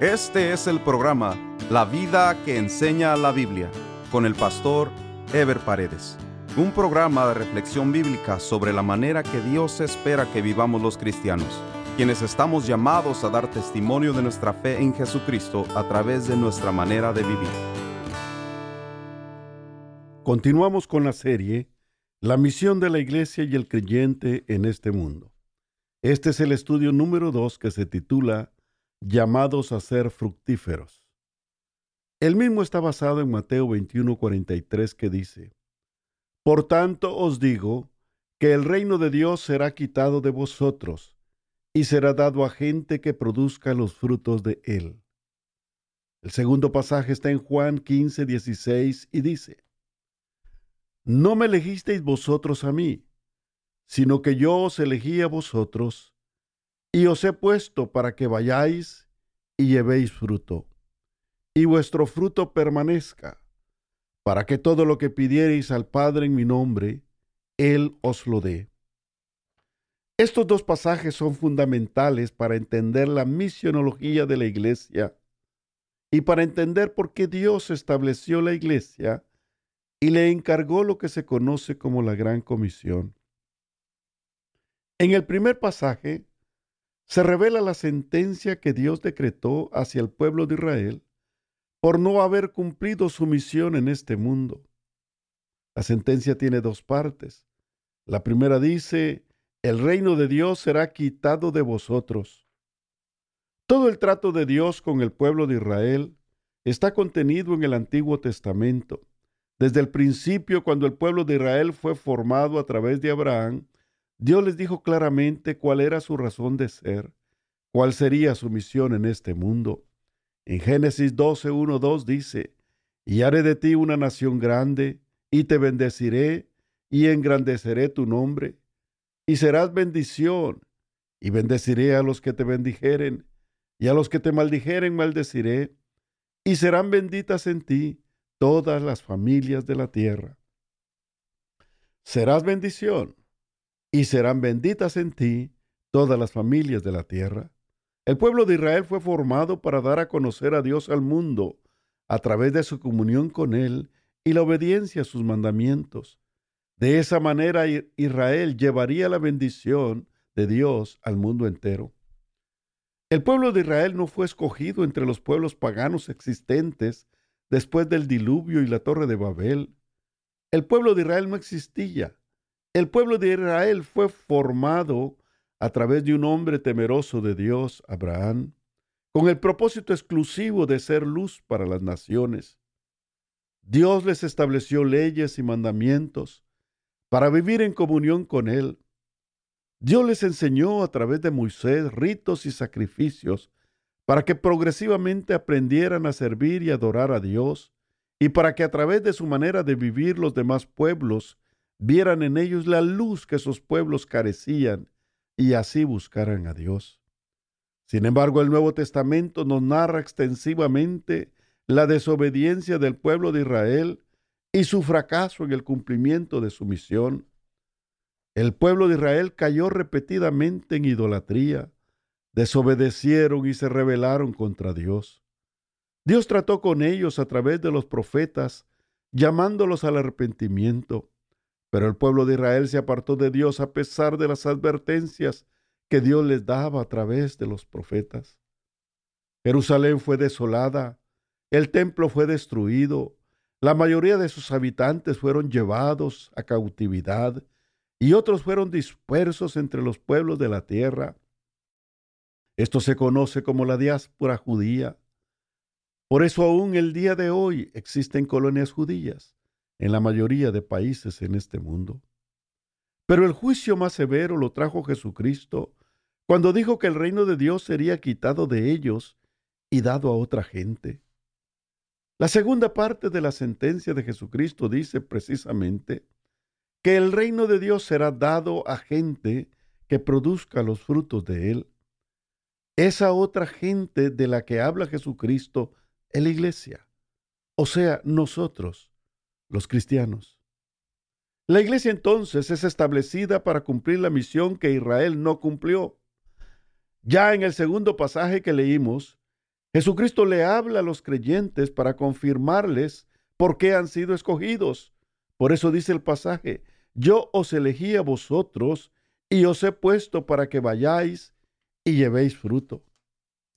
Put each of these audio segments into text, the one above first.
Este es el programa La vida que enseña la Biblia con el pastor Ever Paredes. Un programa de reflexión bíblica sobre la manera que Dios espera que vivamos los cristianos, quienes estamos llamados a dar testimonio de nuestra fe en Jesucristo a través de nuestra manera de vivir. Continuamos con la serie La misión de la iglesia y el creyente en este mundo. Este es el estudio número 2 que se titula llamados a ser fructíferos. El mismo está basado en Mateo 21:43 que dice, Por tanto os digo que el reino de Dios será quitado de vosotros y será dado a gente que produzca los frutos de él. El segundo pasaje está en Juan 15:16 y dice, No me elegisteis vosotros a mí, sino que yo os elegí a vosotros y os he puesto para que vayáis y llevéis fruto, y vuestro fruto permanezca, para que todo lo que pidiereis al Padre en mi nombre, Él os lo dé. Estos dos pasajes son fundamentales para entender la misionología de la iglesia y para entender por qué Dios estableció la iglesia y le encargó lo que se conoce como la Gran Comisión. En el primer pasaje, se revela la sentencia que Dios decretó hacia el pueblo de Israel por no haber cumplido su misión en este mundo. La sentencia tiene dos partes. La primera dice, el reino de Dios será quitado de vosotros. Todo el trato de Dios con el pueblo de Israel está contenido en el Antiguo Testamento. Desde el principio, cuando el pueblo de Israel fue formado a través de Abraham, Dios les dijo claramente cuál era su razón de ser, cuál sería su misión en este mundo. En Génesis 12, 1, 2 dice, y haré de ti una nación grande, y te bendeciré, y engrandeceré tu nombre, y serás bendición, y bendeciré a los que te bendijeren, y a los que te maldijeren maldeciré, y serán benditas en ti todas las familias de la tierra. Serás bendición y serán benditas en ti todas las familias de la tierra. El pueblo de Israel fue formado para dar a conocer a Dios al mundo a través de su comunión con Él y la obediencia a sus mandamientos. De esa manera Israel llevaría la bendición de Dios al mundo entero. El pueblo de Israel no fue escogido entre los pueblos paganos existentes después del diluvio y la torre de Babel. El pueblo de Israel no existía el pueblo de Israel fue formado a través de un hombre temeroso de Dios, Abraham, con el propósito exclusivo de ser luz para las naciones. Dios les estableció leyes y mandamientos para vivir en comunión con Él. Dios les enseñó a través de Moisés ritos y sacrificios para que progresivamente aprendieran a servir y adorar a Dios y para que a través de su manera de vivir los demás pueblos vieran en ellos la luz que sus pueblos carecían y así buscaran a Dios. Sin embargo, el Nuevo Testamento nos narra extensivamente la desobediencia del pueblo de Israel y su fracaso en el cumplimiento de su misión. El pueblo de Israel cayó repetidamente en idolatría, desobedecieron y se rebelaron contra Dios. Dios trató con ellos a través de los profetas, llamándolos al arrepentimiento. Pero el pueblo de Israel se apartó de Dios a pesar de las advertencias que Dios les daba a través de los profetas. Jerusalén fue desolada, el templo fue destruido, la mayoría de sus habitantes fueron llevados a cautividad y otros fueron dispersos entre los pueblos de la tierra. Esto se conoce como la diáspora judía. Por eso aún el día de hoy existen colonias judías en la mayoría de países en este mundo. Pero el juicio más severo lo trajo Jesucristo cuando dijo que el reino de Dios sería quitado de ellos y dado a otra gente. La segunda parte de la sentencia de Jesucristo dice precisamente que el reino de Dios será dado a gente que produzca los frutos de él. Esa otra gente de la que habla Jesucristo es la iglesia, o sea, nosotros los cristianos. La iglesia entonces es establecida para cumplir la misión que Israel no cumplió. Ya en el segundo pasaje que leímos, Jesucristo le habla a los creyentes para confirmarles por qué han sido escogidos. Por eso dice el pasaje, yo os elegí a vosotros y os he puesto para que vayáis y llevéis fruto.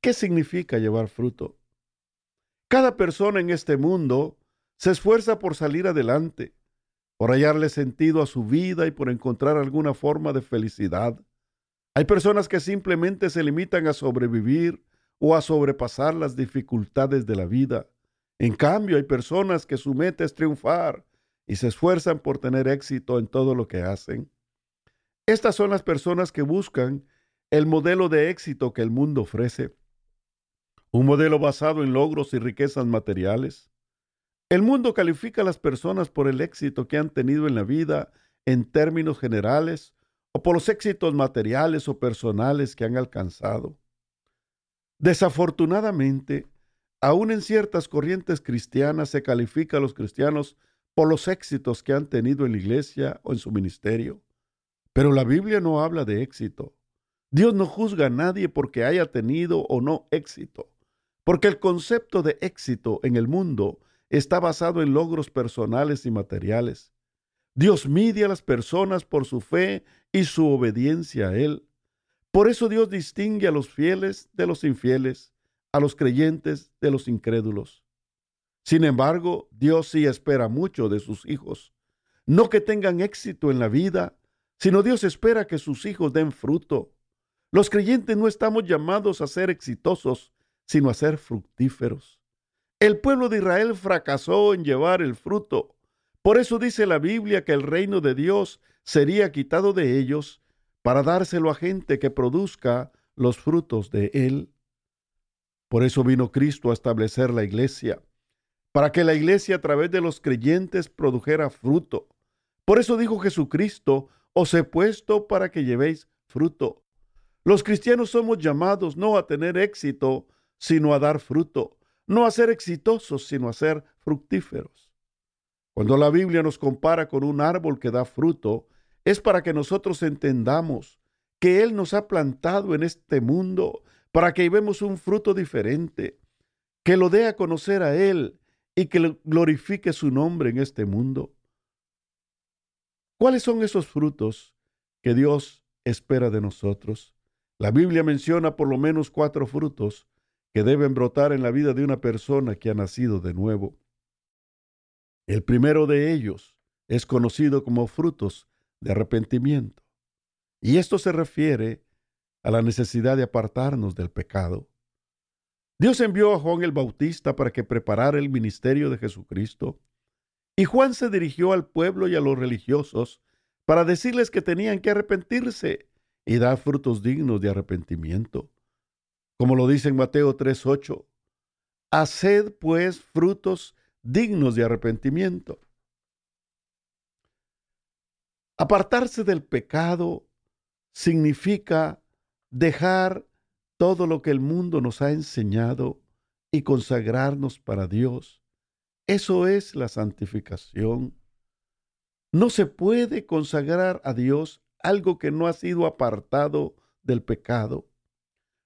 ¿Qué significa llevar fruto? Cada persona en este mundo se esfuerza por salir adelante, por hallarle sentido a su vida y por encontrar alguna forma de felicidad. Hay personas que simplemente se limitan a sobrevivir o a sobrepasar las dificultades de la vida. En cambio, hay personas que su meta es triunfar y se esfuerzan por tener éxito en todo lo que hacen. Estas son las personas que buscan el modelo de éxito que el mundo ofrece. Un modelo basado en logros y riquezas materiales. El mundo califica a las personas por el éxito que han tenido en la vida en términos generales o por los éxitos materiales o personales que han alcanzado. Desafortunadamente, aún en ciertas corrientes cristianas se califica a los cristianos por los éxitos que han tenido en la iglesia o en su ministerio. Pero la Biblia no habla de éxito. Dios no juzga a nadie porque haya tenido o no éxito, porque el concepto de éxito en el mundo está basado en logros personales y materiales. Dios mide a las personas por su fe y su obediencia a Él. Por eso Dios distingue a los fieles de los infieles, a los creyentes de los incrédulos. Sin embargo, Dios sí espera mucho de sus hijos. No que tengan éxito en la vida, sino Dios espera que sus hijos den fruto. Los creyentes no estamos llamados a ser exitosos, sino a ser fructíferos. El pueblo de Israel fracasó en llevar el fruto. Por eso dice la Biblia que el reino de Dios sería quitado de ellos para dárselo a gente que produzca los frutos de él. Por eso vino Cristo a establecer la iglesia, para que la iglesia a través de los creyentes produjera fruto. Por eso dijo Jesucristo, os he puesto para que llevéis fruto. Los cristianos somos llamados no a tener éxito, sino a dar fruto, no a ser exitosos, sino a ser fructíferos. Cuando la Biblia nos compara con un árbol que da fruto, es para que nosotros entendamos que Él nos ha plantado en este mundo para que vemos un fruto diferente, que lo dé a conocer a Él y que glorifique su nombre en este mundo. ¿Cuáles son esos frutos que Dios espera de nosotros? La Biblia menciona por lo menos cuatro frutos que deben brotar en la vida de una persona que ha nacido de nuevo. El primero de ellos es conocido como frutos de arrepentimiento. Y esto se refiere a la necesidad de apartarnos del pecado. Dios envió a Juan el Bautista para que preparara el ministerio de Jesucristo, y Juan se dirigió al pueblo y a los religiosos para decirles que tenían que arrepentirse y dar frutos dignos de arrepentimiento. Como lo dice en Mateo 3:8, haced pues frutos dignos de arrepentimiento. Apartarse del pecado significa dejar todo lo que el mundo nos ha enseñado y consagrarnos para Dios. Eso es la santificación. No se puede consagrar a Dios algo que no ha sido apartado del pecado.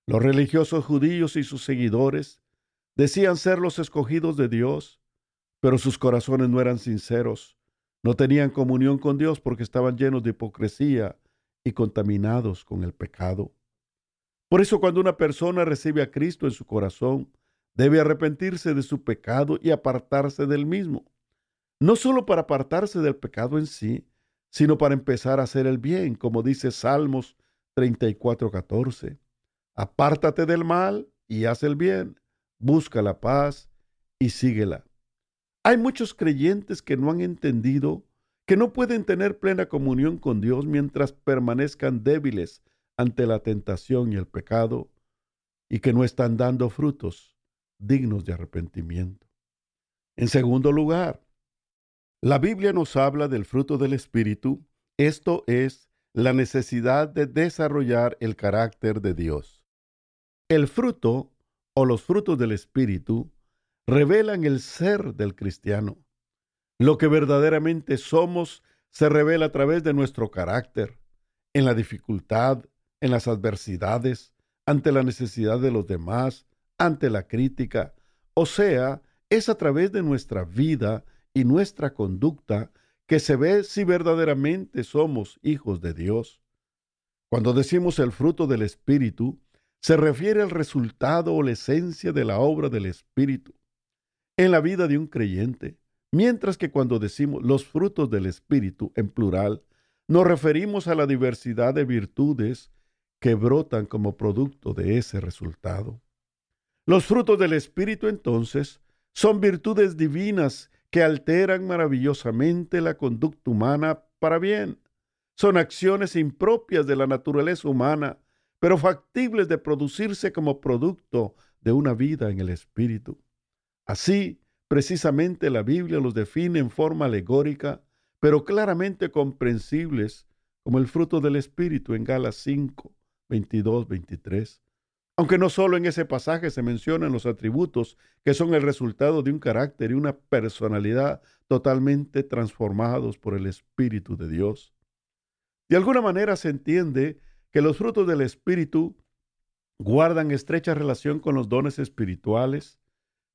Los religiosos judíos y sus seguidores decían ser los escogidos de Dios, pero sus corazones no eran sinceros. No tenían comunión con Dios porque estaban llenos de hipocresía y contaminados con el pecado. Por eso cuando una persona recibe a Cristo en su corazón, debe arrepentirse de su pecado y apartarse del mismo. No solo para apartarse del pecado en sí, sino para empezar a hacer el bien, como dice Salmos 34:14. Apártate del mal y haz el bien, busca la paz y síguela. Hay muchos creyentes que no han entendido que no pueden tener plena comunión con Dios mientras permanezcan débiles ante la tentación y el pecado y que no están dando frutos dignos de arrepentimiento. En segundo lugar, la Biblia nos habla del fruto del Espíritu, esto es la necesidad de desarrollar el carácter de Dios. El fruto o los frutos del Espíritu revelan el ser del cristiano. Lo que verdaderamente somos se revela a través de nuestro carácter, en la dificultad, en las adversidades, ante la necesidad de los demás, ante la crítica, o sea, es a través de nuestra vida y nuestra conducta que se ve si verdaderamente somos hijos de Dios. Cuando decimos el fruto del Espíritu, se refiere al resultado o la esencia de la obra del Espíritu en la vida de un creyente, mientras que cuando decimos los frutos del Espíritu en plural, nos referimos a la diversidad de virtudes que brotan como producto de ese resultado. Los frutos del Espíritu entonces son virtudes divinas que alteran maravillosamente la conducta humana para bien. Son acciones impropias de la naturaleza humana, pero factibles de producirse como producto de una vida en el Espíritu. Así, precisamente la Biblia los define en forma alegórica, pero claramente comprensibles como el fruto del Espíritu en Galas 5, 22, 23. Aunque no solo en ese pasaje se mencionan los atributos que son el resultado de un carácter y una personalidad totalmente transformados por el Espíritu de Dios. De alguna manera se entiende que los frutos del Espíritu guardan estrecha relación con los dones espirituales.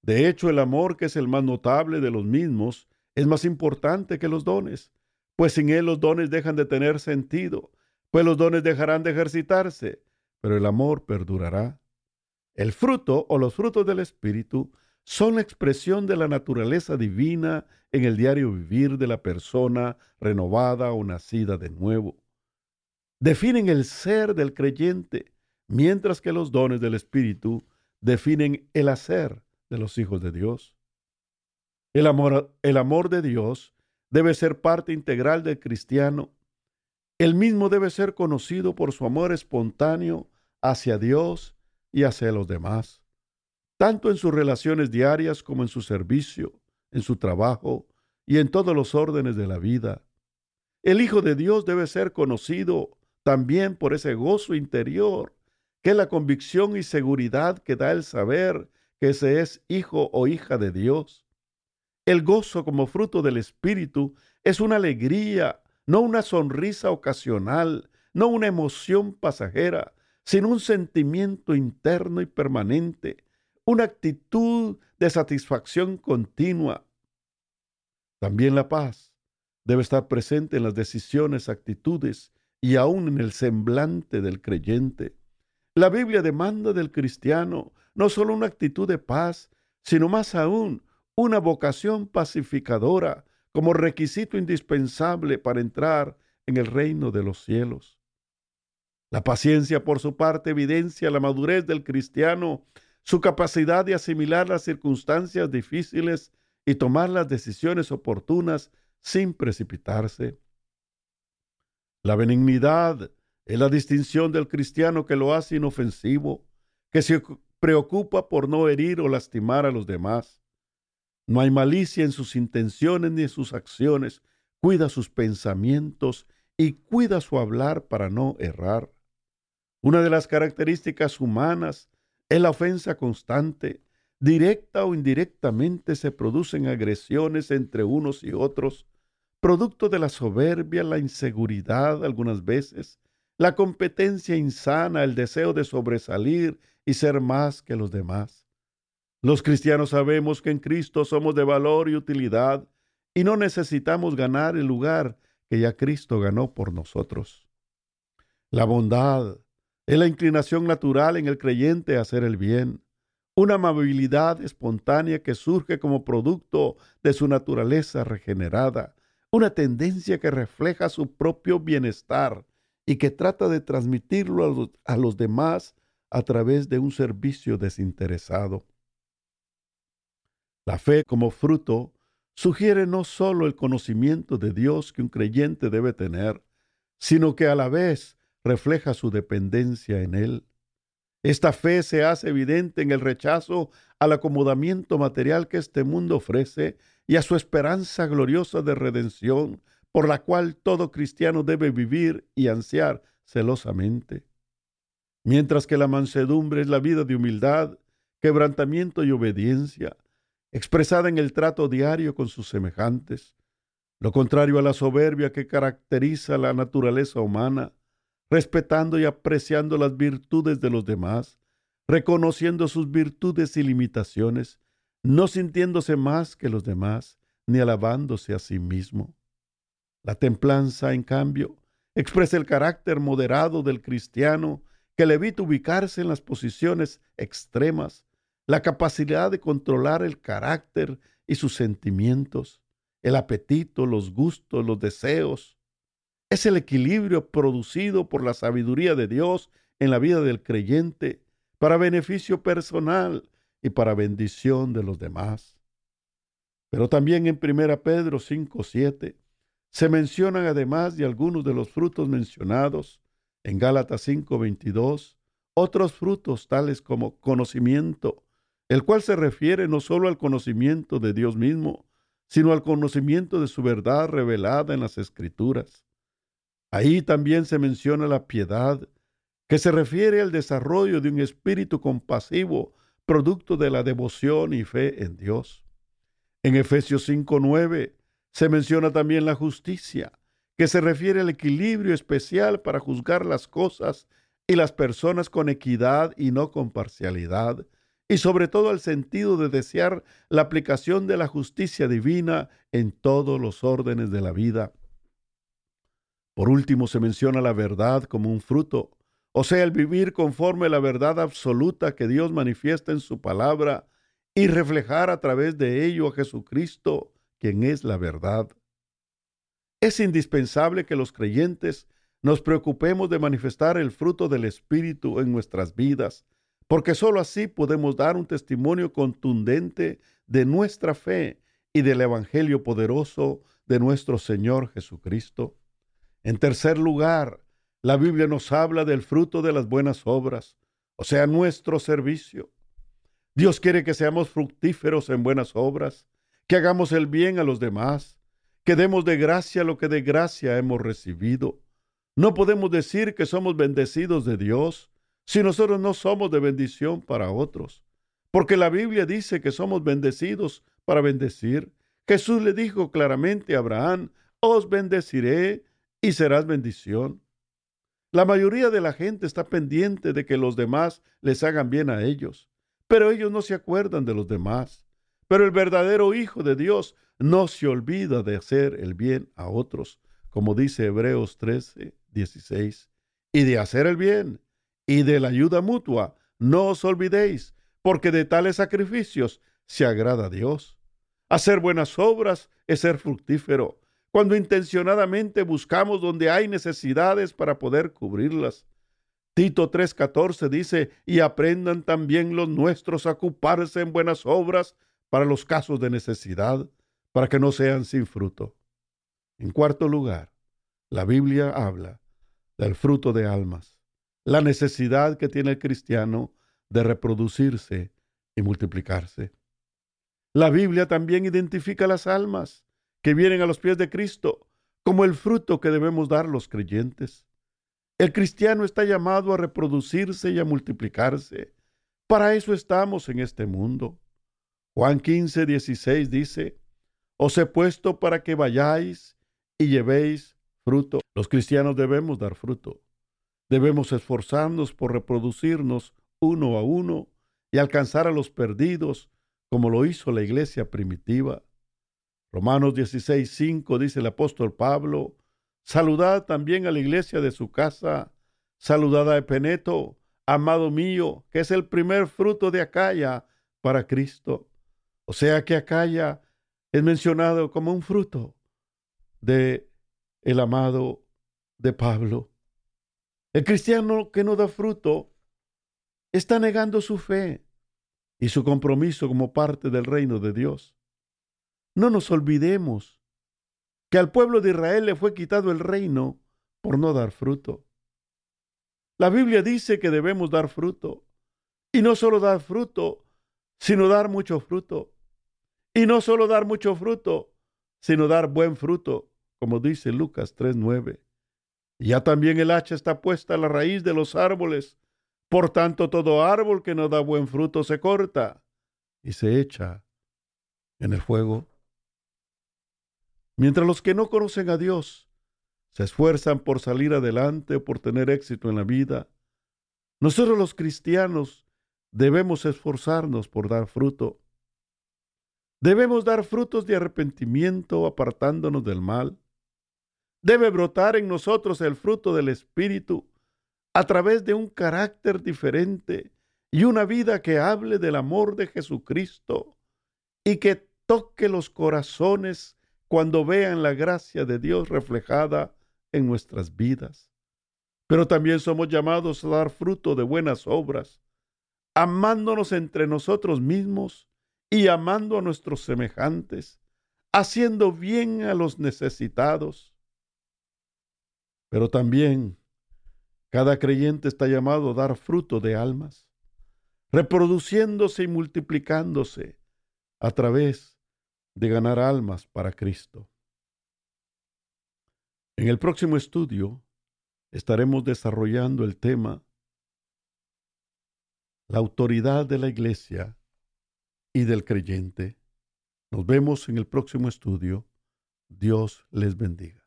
De hecho, el amor, que es el más notable de los mismos, es más importante que los dones, pues sin él los dones dejan de tener sentido, pues los dones dejarán de ejercitarse, pero el amor perdurará. El fruto o los frutos del Espíritu son la expresión de la naturaleza divina en el diario vivir de la persona renovada o nacida de nuevo. Definen el ser del creyente, mientras que los dones del Espíritu definen el hacer de los hijos de Dios. El amor, el amor de Dios debe ser parte integral del cristiano el mismo debe ser conocido por su amor espontáneo hacia Dios y hacia los demás, tanto en sus relaciones diarias como en su servicio, en su trabajo y en todos los órdenes de la vida. El Hijo de Dios debe ser conocido también por ese gozo interior, que es la convicción y seguridad que da el saber que se es hijo o hija de Dios. El gozo como fruto del Espíritu es una alegría no una sonrisa ocasional, no una emoción pasajera, sino un sentimiento interno y permanente, una actitud de satisfacción continua. También la paz debe estar presente en las decisiones, actitudes y aún en el semblante del creyente. La Biblia demanda del cristiano no solo una actitud de paz, sino más aún una vocación pacificadora, como requisito indispensable para entrar en el reino de los cielos. La paciencia, por su parte, evidencia la madurez del cristiano, su capacidad de asimilar las circunstancias difíciles y tomar las decisiones oportunas sin precipitarse. La benignidad es la distinción del cristiano que lo hace inofensivo, que se preocupa por no herir o lastimar a los demás. No hay malicia en sus intenciones ni en sus acciones. Cuida sus pensamientos y cuida su hablar para no errar. Una de las características humanas es la ofensa constante. Directa o indirectamente se producen agresiones entre unos y otros, producto de la soberbia, la inseguridad algunas veces, la competencia insana, el deseo de sobresalir y ser más que los demás. Los cristianos sabemos que en Cristo somos de valor y utilidad y no necesitamos ganar el lugar que ya Cristo ganó por nosotros. La bondad es la inclinación natural en el creyente a hacer el bien, una amabilidad espontánea que surge como producto de su naturaleza regenerada, una tendencia que refleja su propio bienestar y que trata de transmitirlo a los, demás a través de un servicio desinteresado. La fe como fruto sugiere no solo el conocimiento de Dios que un creyente debe tener, sino que a la vez refleja su dependencia en Él. Esta fe se hace evidente en el rechazo al acomodamiento material que este mundo ofrece y a su esperanza gloriosa de redención, por la cual todo cristiano debe vivir y ansiar celosamente. Mientras que la mansedumbre es la vida de humildad, quebrantamiento y obediencia, expresada en el trato diario con sus semejantes, lo contrario a la soberbia que caracteriza la naturaleza humana, respetando y apreciando las virtudes de los demás, reconociendo sus virtudes y limitaciones, no sintiéndose más que los demás, ni alabándose a sí mismo. La templanza, en cambio, expresa el carácter moderado del cristiano que le evita ubicarse en las posiciones extremas, la capacidad de controlar el carácter y sus sentimientos, el apetito, los gustos, los deseos. Es el equilibrio producido por la sabiduría de Dios en la vida del creyente para beneficio personal y para bendición de los demás. Pero también en 1 Pedro 5:7 se mencionan además de algunos de los frutos mencionados en Gálatas 5:22, otros frutos tales como conocimiento, el cual se refiere no solo al conocimiento de Dios mismo, sino al conocimiento de su verdad revelada en las Escrituras. Ahí también se menciona la piedad, que se refiere al desarrollo de un espíritu compasivo, producto de la devoción y fe en Dios. En Efesios 5:9 se menciona también la justicia, que se refiere al equilibrio especial para juzgar las cosas y las personas con equidad y no con parcialidad, y sobre todo al sentido de desear la aplicación de la justicia divina en todos los órdenes de la vida. Por último, se menciona la verdad como un fruto, o sea, el vivir conforme la verdad absoluta que Dios manifiesta en su palabra y reflejar a través de ello a Jesucristo, quien es la verdad. Es indispensable que los creyentes nos preocupemos de manifestar el fruto del Espíritu en nuestras vidas, porque sólo así podemos dar un testimonio contundente de nuestra fe y del Evangelio poderoso de nuestro Señor Jesucristo. En tercer lugar, la Biblia nos habla del fruto de las buenas obras, o sea, nuestro servicio. Dios quiere que seamos fructíferos en buenas obras, que hagamos el bien a los demás, que demos de gracia lo que de gracia hemos recibido. No podemos decir que somos bendecidos de Dios si nosotros no somos de bendición para otros. Porque la Biblia dice que somos bendecidos para bendecir. Jesús le dijo claramente a Abraham, os bendeciré y serás bendición. La mayoría de la gente está pendiente de que los demás les hagan bien a ellos, pero ellos no se acuerdan de los demás. Pero el verdadero Hijo de Dios no se olvida de hacer el bien a otros, como dice Hebreos 13, 16, y de hacer el bien y de la ayuda mutua. No os olvidéis, porque de tales sacrificios se agrada a Dios. Hacer buenas obras es ser fructífero, cuando intencionadamente buscamos donde hay necesidades para poder cubrirlas. Tito 3:14 dice, y aprendan también los nuestros a ocuparse en buenas obras para los casos de necesidad, para que no sean sin fruto. En cuarto lugar, la Biblia habla del fruto de almas la necesidad que tiene el cristiano de reproducirse y multiplicarse. La Biblia también identifica las almas que vienen a los pies de Cristo como el fruto que debemos dar los creyentes. El cristiano está llamado a reproducirse y a multiplicarse. Para eso estamos en este mundo. Juan 15, 16 dice, Os he puesto para que vayáis y llevéis fruto. Los cristianos debemos dar fruto. Debemos esforzarnos por reproducirnos uno a uno y alcanzar a los perdidos, como lo hizo la iglesia primitiva. Romanos 16, 5 dice el apóstol Pablo, saludad también a la iglesia de su casa, saludad a Epeneto, amado mío, que es el primer fruto de Acaya para Cristo. O sea que Acaya es mencionado como un fruto de el amado de Pablo. El cristiano que no da fruto está negando su fe y su compromiso como parte del reino de Dios. No nos olvidemos que al pueblo de Israel le fue quitado el reino por no dar fruto. La Biblia dice que debemos dar fruto. Y no solo dar fruto, sino dar mucho fruto. Y no solo dar mucho fruto, sino dar buen fruto, como dice Lucas 3.9. Ya también el hacha está puesta a la raíz de los árboles. Por tanto, todo árbol que no da buen fruto se corta y se echa en el fuego. Mientras los que no conocen a Dios se esfuerzan por salir adelante o por tener éxito en la vida, nosotros los cristianos debemos esforzarnos por dar fruto. Debemos dar frutos de arrepentimiento apartándonos del mal. Debe brotar en nosotros el fruto del Espíritu a través de un carácter diferente y una vida que hable del amor de Jesucristo y que toque los corazones cuando vean la gracia de Dios reflejada en nuestras vidas. Pero también somos llamados a dar fruto de buenas obras, amándonos entre nosotros mismos y amando a nuestros semejantes, haciendo bien a los necesitados. Pero también cada creyente está llamado a dar fruto de almas, reproduciéndose y multiplicándose a través de ganar almas para Cristo. En el próximo estudio estaremos desarrollando el tema La autoridad de la Iglesia y del creyente. Nos vemos en el próximo estudio. Dios les bendiga.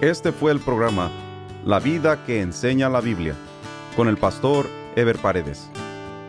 Este fue el programa La vida que enseña la Biblia con el pastor Ever Paredes.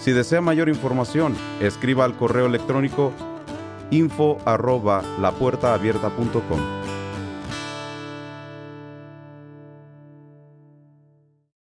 Si desea mayor información, escriba al correo electrónico info arroba lapuertaabierta.com.